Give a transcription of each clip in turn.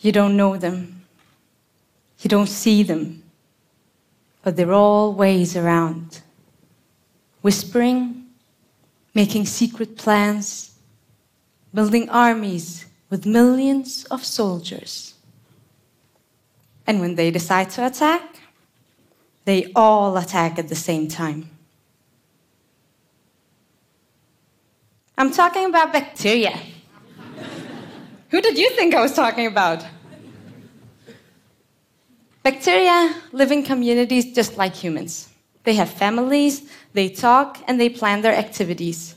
You don't know them. You don't see them. But they're always around, whispering, making secret plans, building armies with millions of soldiers. And when they decide to attack, they all attack at the same time. I'm talking about bacteria. Who did you think I was talking about? Bacteria live in communities just like humans. They have families, they talk, and they plan their activities.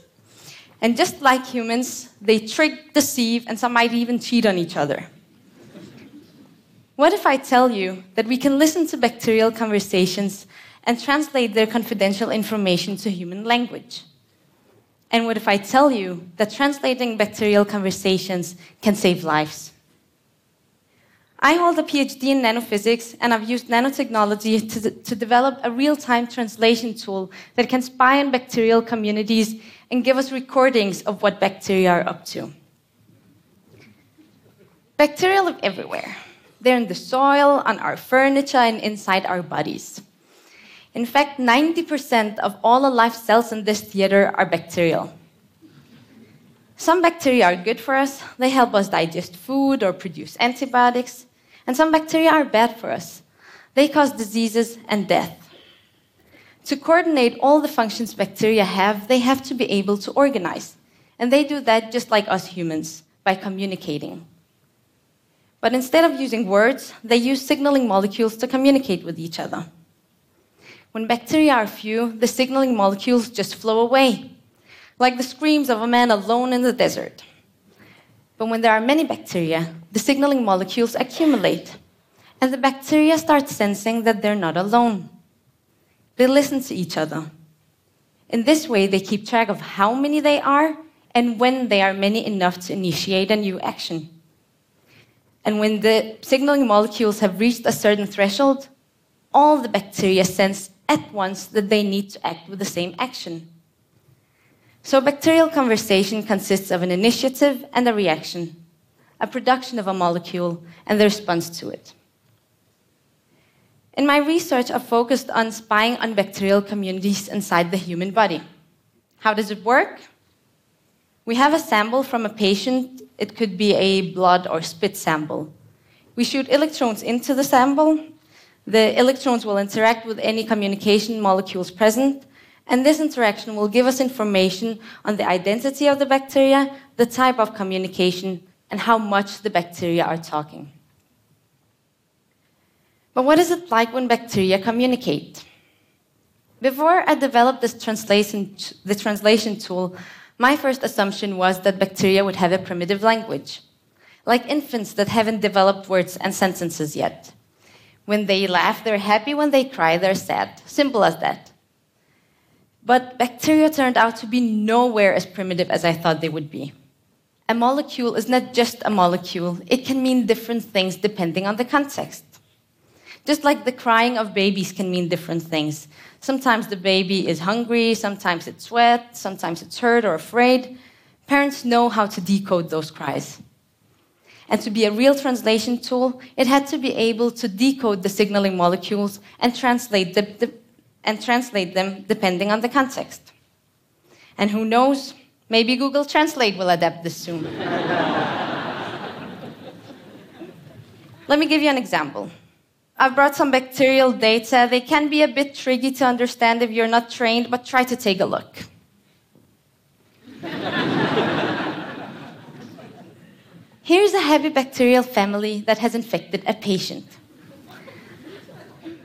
And just like humans, they trick, deceive, and some might even cheat on each other. What if I tell you that we can listen to bacterial conversations and translate their confidential information to human language? And what if I tell you that translating bacterial conversations can save lives? I hold a PhD in nanophysics, and I've used nanotechnology to, to develop a real time translation tool that can spy on bacterial communities and give us recordings of what bacteria are up to. Bacteria live everywhere. They're in the soil, on our furniture, and inside our bodies. In fact, 90% of all alive cells in this theater are bacterial. Some bacteria are good for us, they help us digest food or produce antibiotics. And some bacteria are bad for us, they cause diseases and death. To coordinate all the functions bacteria have, they have to be able to organize. And they do that just like us humans, by communicating. But instead of using words, they use signaling molecules to communicate with each other. When bacteria are few, the signaling molecules just flow away, like the screams of a man alone in the desert. But when there are many bacteria, the signaling molecules accumulate, and the bacteria start sensing that they're not alone. They listen to each other. In this way, they keep track of how many they are and when they are many enough to initiate a new action. And when the signaling molecules have reached a certain threshold, all the bacteria sense at once that they need to act with the same action. So, bacterial conversation consists of an initiative and a reaction, a production of a molecule and the response to it. In my research, I've focused on spying on bacterial communities inside the human body. How does it work? We have a sample from a patient it could be a blood or spit sample. We shoot electrons into the sample. The electrons will interact with any communication molecules present, and this interaction will give us information on the identity of the bacteria, the type of communication, and how much the bacteria are talking. But what is it like when bacteria communicate? Before I developed this translation, the translation tool, my first assumption was that bacteria would have a primitive language, like infants that haven't developed words and sentences yet. When they laugh, they're happy. When they cry, they're sad. Simple as that. But bacteria turned out to be nowhere as primitive as I thought they would be. A molecule is not just a molecule, it can mean different things depending on the context. Just like the crying of babies can mean different things. Sometimes the baby is hungry, sometimes it's wet, sometimes it's hurt or afraid. Parents know how to decode those cries. And to be a real translation tool, it had to be able to decode the signaling molecules and translate, the, the, and translate them depending on the context. And who knows, maybe Google Translate will adapt this soon. Let me give you an example. I've brought some bacterial data. They can be a bit tricky to understand if you're not trained, but try to take a look. Here's a heavy bacterial family that has infected a patient.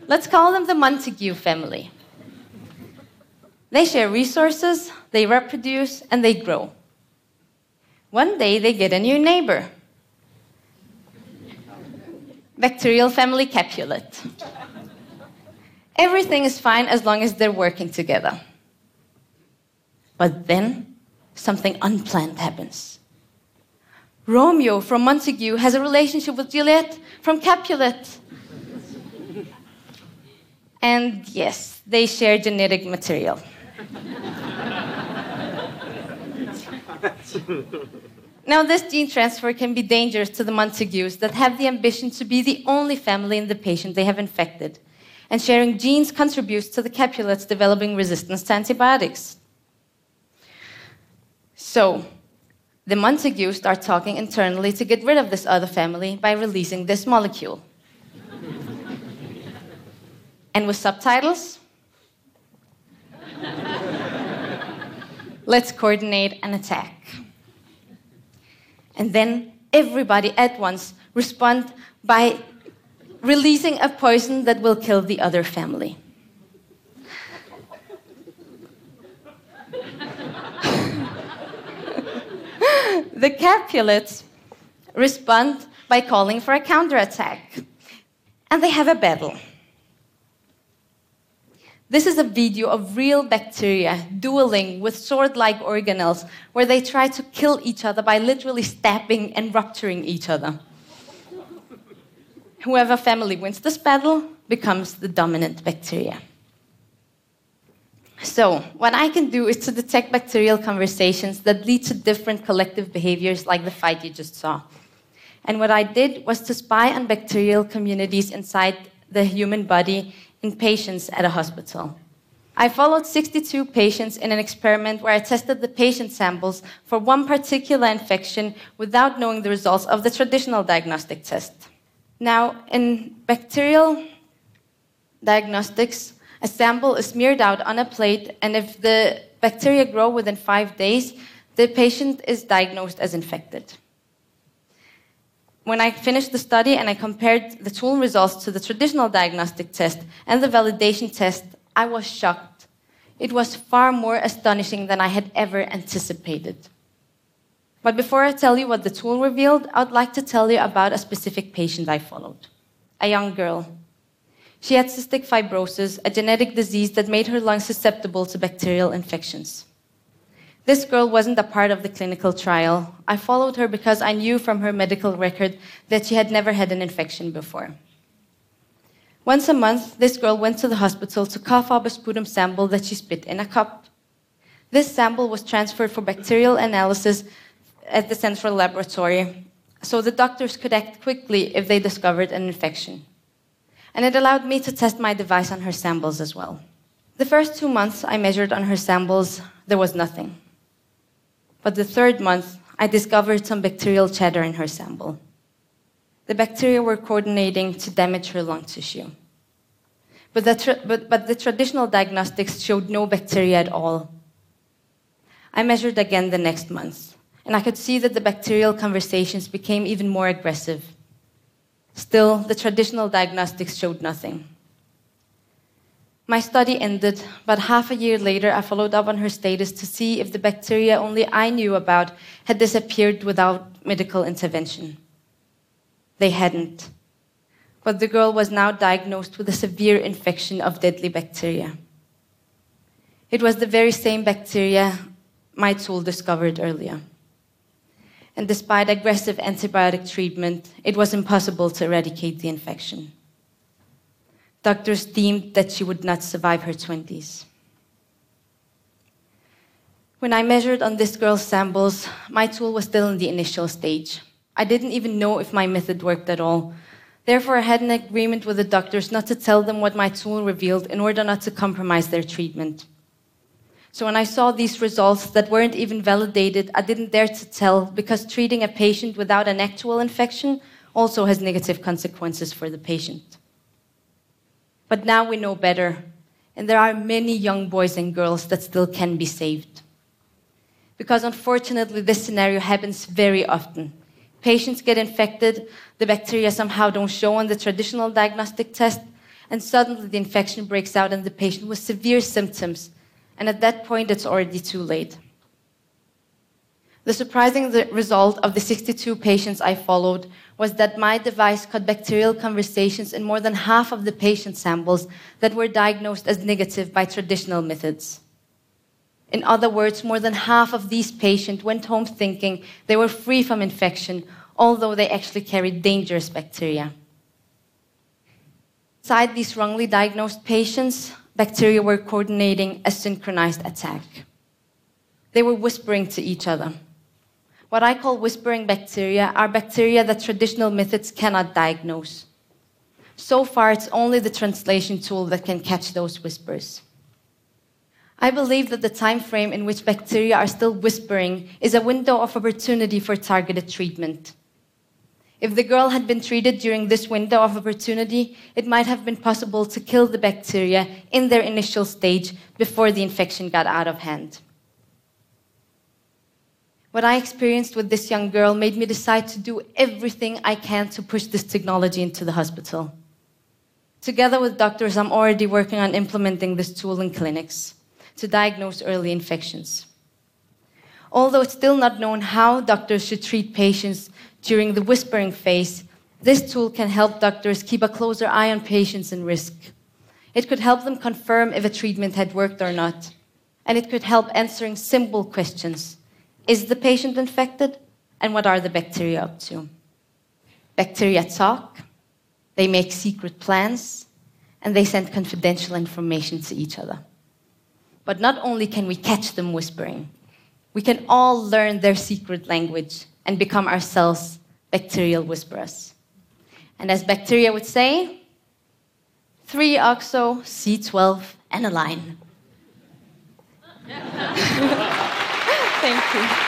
Let's call them the Montague family. They share resources, they reproduce, and they grow. One day they get a new neighbor bacterial family Capulet. Everything is fine as long as they're working together. But then something unplanned happens. Romeo from Montague has a relationship with Juliet from Capulet. and yes, they share genetic material. Now, this gene transfer can be dangerous to the Montagues that have the ambition to be the only family in the patient they have infected. And sharing genes contributes to the Capulets developing resistance to antibiotics. So, the Montagues start talking internally to get rid of this other family by releasing this molecule. and with subtitles, let's coordinate an attack. And then everybody at once respond by releasing a poison that will kill the other family. the Capulets respond by calling for a counterattack. And they have a battle. This is a video of real bacteria dueling with sword like organelles where they try to kill each other by literally stabbing and rupturing each other. Whoever family wins this battle becomes the dominant bacteria. So, what I can do is to detect bacterial conversations that lead to different collective behaviors like the fight you just saw. And what I did was to spy on bacterial communities inside the human body in patients at a hospital. I followed 62 patients in an experiment where I tested the patient samples for one particular infection without knowing the results of the traditional diagnostic test. Now, in bacterial diagnostics, a sample is smeared out on a plate, and if the bacteria grow within five days, the patient is diagnosed as infected when I finished the study and I compared the tool results to the traditional diagnostic test and the validation test, I was shocked. It was far more astonishing than I had ever anticipated. But before I tell you what the tool revealed, I would like to tell you about a specific patient I followed a young girl. She had cystic fibrosis, a genetic disease that made her lungs susceptible to bacterial infections. This girl wasn't a part of the clinical trial. I followed her because I knew from her medical record that she had never had an infection before. Once a month, this girl went to the hospital to cough up a sputum sample that she spit in a cup. This sample was transferred for bacterial analysis at the central laboratory, so the doctors could act quickly if they discovered an infection. And it allowed me to test my device on her samples as well. The first two months I measured on her samples, there was nothing. But the third month, I discovered some bacterial chatter in her sample. The bacteria were coordinating to damage her lung tissue. But the, but, but the traditional diagnostics showed no bacteria at all. I measured again the next month, and I could see that the bacterial conversations became even more aggressive. Still, the traditional diagnostics showed nothing. My study ended, but half a year later, I followed up on her status to see if the bacteria only I knew about had disappeared without medical intervention. They hadn't. But the girl was now diagnosed with a severe infection of deadly bacteria. It was the very same bacteria my tool discovered earlier. And despite aggressive antibiotic treatment, it was impossible to eradicate the infection. Doctors deemed that she would not survive her 20s. When I measured on this girl's samples, my tool was still in the initial stage. I didn't even know if my method worked at all. Therefore, I had an agreement with the doctors not to tell them what my tool revealed in order not to compromise their treatment. So, when I saw these results that weren't even validated, I didn't dare to tell because treating a patient without an actual infection also has negative consequences for the patient. But now we know better, and there are many young boys and girls that still can be saved. Because unfortunately, this scenario happens very often. Patients get infected, the bacteria somehow don't show on the traditional diagnostic test, and suddenly the infection breaks out in the patient with severe symptoms. And at that point, it's already too late. The surprising result of the 62 patients I followed was that my device caught bacterial conversations in more than half of the patient samples that were diagnosed as negative by traditional methods. In other words, more than half of these patients went home thinking they were free from infection, although they actually carried dangerous bacteria. Inside these wrongly diagnosed patients, bacteria were coordinating a synchronized attack. They were whispering to each other. What I call whispering bacteria are bacteria that traditional methods cannot diagnose. So far, it's only the translation tool that can catch those whispers. I believe that the time frame in which bacteria are still whispering is a window of opportunity for targeted treatment. If the girl had been treated during this window of opportunity, it might have been possible to kill the bacteria in their initial stage before the infection got out of hand. What I experienced with this young girl made me decide to do everything I can to push this technology into the hospital. Together with doctors, I'm already working on implementing this tool in clinics to diagnose early infections. Although it's still not known how doctors should treat patients during the whispering phase, this tool can help doctors keep a closer eye on patients in risk. It could help them confirm if a treatment had worked or not. And it could help answering simple questions Is the patient infected? And what are the bacteria up to? Bacteria talk, they make secret plans, and they send confidential information to each other. But not only can we catch them whispering, we can all learn their secret language and become ourselves bacterial whisperers. And as bacteria would say, 3-oxo, C12, and a line. Thank you.